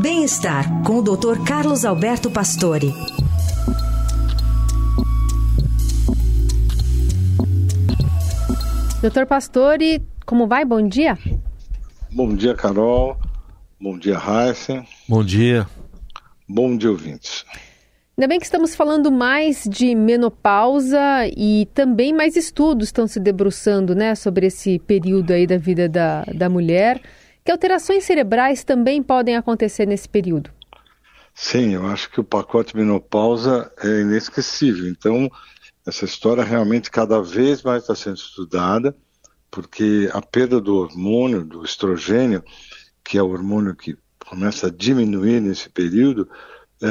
Bem-estar com o Dr. Carlos Alberto Pastore. Doutor Pastore, como vai? Bom dia. Bom dia, Carol. Bom dia, Raíssa. Bom dia. Bom dia, ouvintes. Ainda bem que estamos falando mais de menopausa e também mais estudos estão se debruçando né, sobre esse período aí da vida da, da mulher. Que alterações cerebrais também podem acontecer nesse período? Sim, eu acho que o pacote menopausa é inesquecível. Então, essa história realmente cada vez mais está sendo estudada, porque a perda do hormônio, do estrogênio, que é o hormônio que começa a diminuir nesse período, é,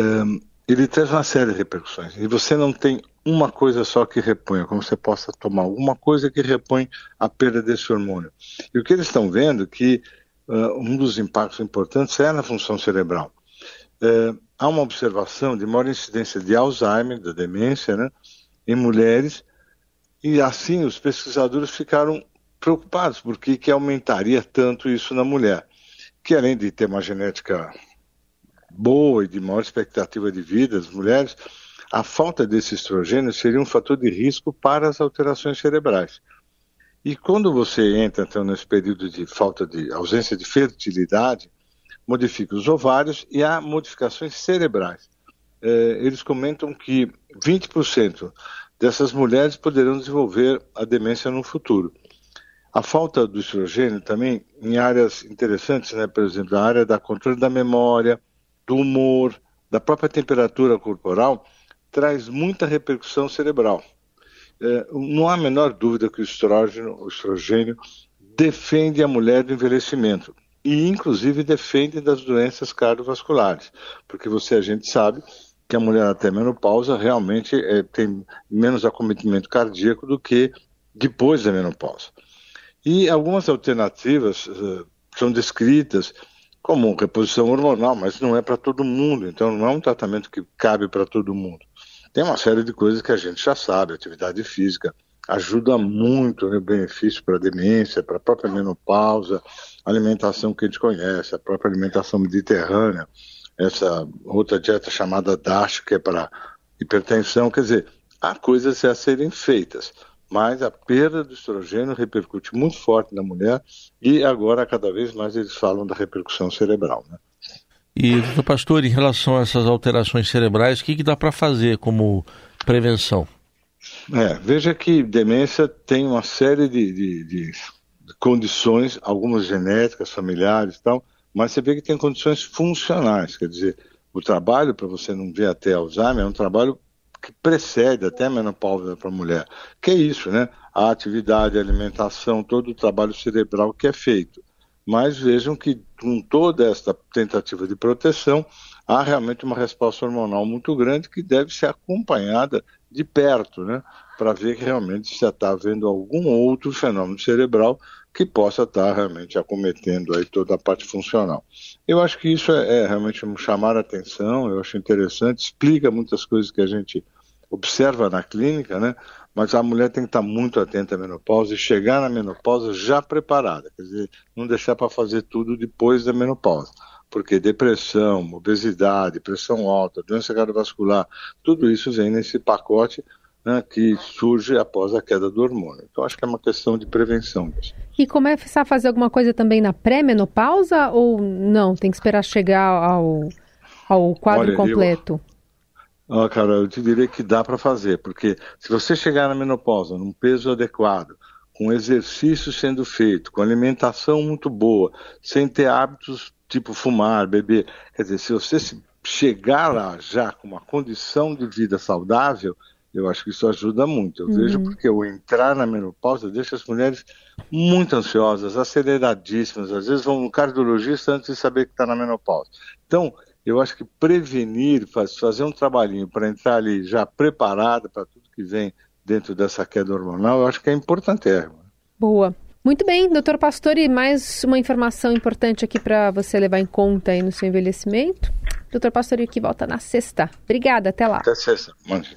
ele traz uma série de repercussões. E você não tem uma coisa só que reponha, como você possa tomar alguma coisa que repõe a perda desse hormônio. E o que eles estão vendo é que um dos impactos importantes é na função cerebral. Uh, há uma observação de maior incidência de Alzheimer, da demência, né, em mulheres, e assim os pesquisadores ficaram preocupados, porque que aumentaria tanto isso na mulher, que além de ter uma genética boa e de maior expectativa de vida das mulheres, a falta desse estrogênio seria um fator de risco para as alterações cerebrais. E quando você entra então nesse período de falta de ausência de fertilidade, modifica os ovários e há modificações cerebrais. É, eles comentam que 20% dessas mulheres poderão desenvolver a demência no futuro. A falta do estrogênio também em áreas interessantes, né, por exemplo, a área da controle da memória, do humor, da própria temperatura corporal, traz muita repercussão cerebral. É, não há a menor dúvida que o estrógeno, o estrogênio, defende a mulher do envelhecimento e, inclusive, defende das doenças cardiovasculares, porque você, a gente sabe que a mulher até menopausa realmente é, tem menos acometimento cardíaco do que depois da menopausa. E algumas alternativas uh, são descritas como reposição hormonal, mas não é para todo mundo, então não é um tratamento que cabe para todo mundo. Tem uma série de coisas que a gente já sabe, atividade física ajuda muito no benefício para a demência, para a própria menopausa, alimentação que a gente conhece, a própria alimentação mediterrânea, essa outra dieta chamada DASH, que é para hipertensão, quer dizer, há coisas a serem feitas mas a perda do estrogênio repercute muito forte na mulher e agora cada vez mais eles falam da repercussão cerebral. Né? E, doutor Pastor, em relação a essas alterações cerebrais, o que, que dá para fazer como prevenção? É, veja que demência tem uma série de, de, de condições, algumas genéticas, familiares e tal, mas você vê que tem condições funcionais, quer dizer, o trabalho para você não ver até Alzheimer é um trabalho que precede até a menopausa para a mulher, que é isso, né? A atividade, a alimentação, todo o trabalho cerebral que é feito. Mas vejam que com toda esta tentativa de proteção, há realmente uma resposta hormonal muito grande que deve ser acompanhada de perto, né? Para ver que realmente se está havendo algum outro fenômeno cerebral que possa estar realmente acometendo aí toda a parte funcional. Eu acho que isso é, é realmente chamar a atenção, eu acho interessante, explica muitas coisas que a gente observa na clínica, né? Mas a mulher tem que estar muito atenta à menopausa e chegar na menopausa já preparada, quer dizer, não deixar para fazer tudo depois da menopausa. Porque depressão, obesidade, pressão alta, doença cardiovascular, tudo isso vem nesse pacote né, que surge após a queda do hormônio. Então, acho que é uma questão de prevenção. E começar a fazer alguma coisa também na pré-menopausa ou não? Tem que esperar chegar ao, ao quadro Olha, completo? Eu, ah, cara, eu te diria que dá para fazer, porque se você chegar na menopausa num peso adequado, com exercício sendo feito, com alimentação muito boa, sem ter hábitos tipo fumar, beber, quer dizer, se você chegar lá já com uma condição de vida saudável, eu acho que isso ajuda muito. Eu uhum. vejo porque o entrar na menopausa deixa as mulheres muito ansiosas, aceleradíssimas. Às vezes vão no cardiologista antes de saber que está na menopausa. Então, eu acho que prevenir, fazer um trabalhinho para entrar ali já preparada para tudo que vem dentro dessa queda hormonal, eu acho que é importante. Boa. Muito bem, doutor Pastore, mais uma informação importante aqui para você levar em conta aí no seu envelhecimento. Doutor Pastore aqui volta na sexta. Obrigada, até lá. Até sexta. Mande.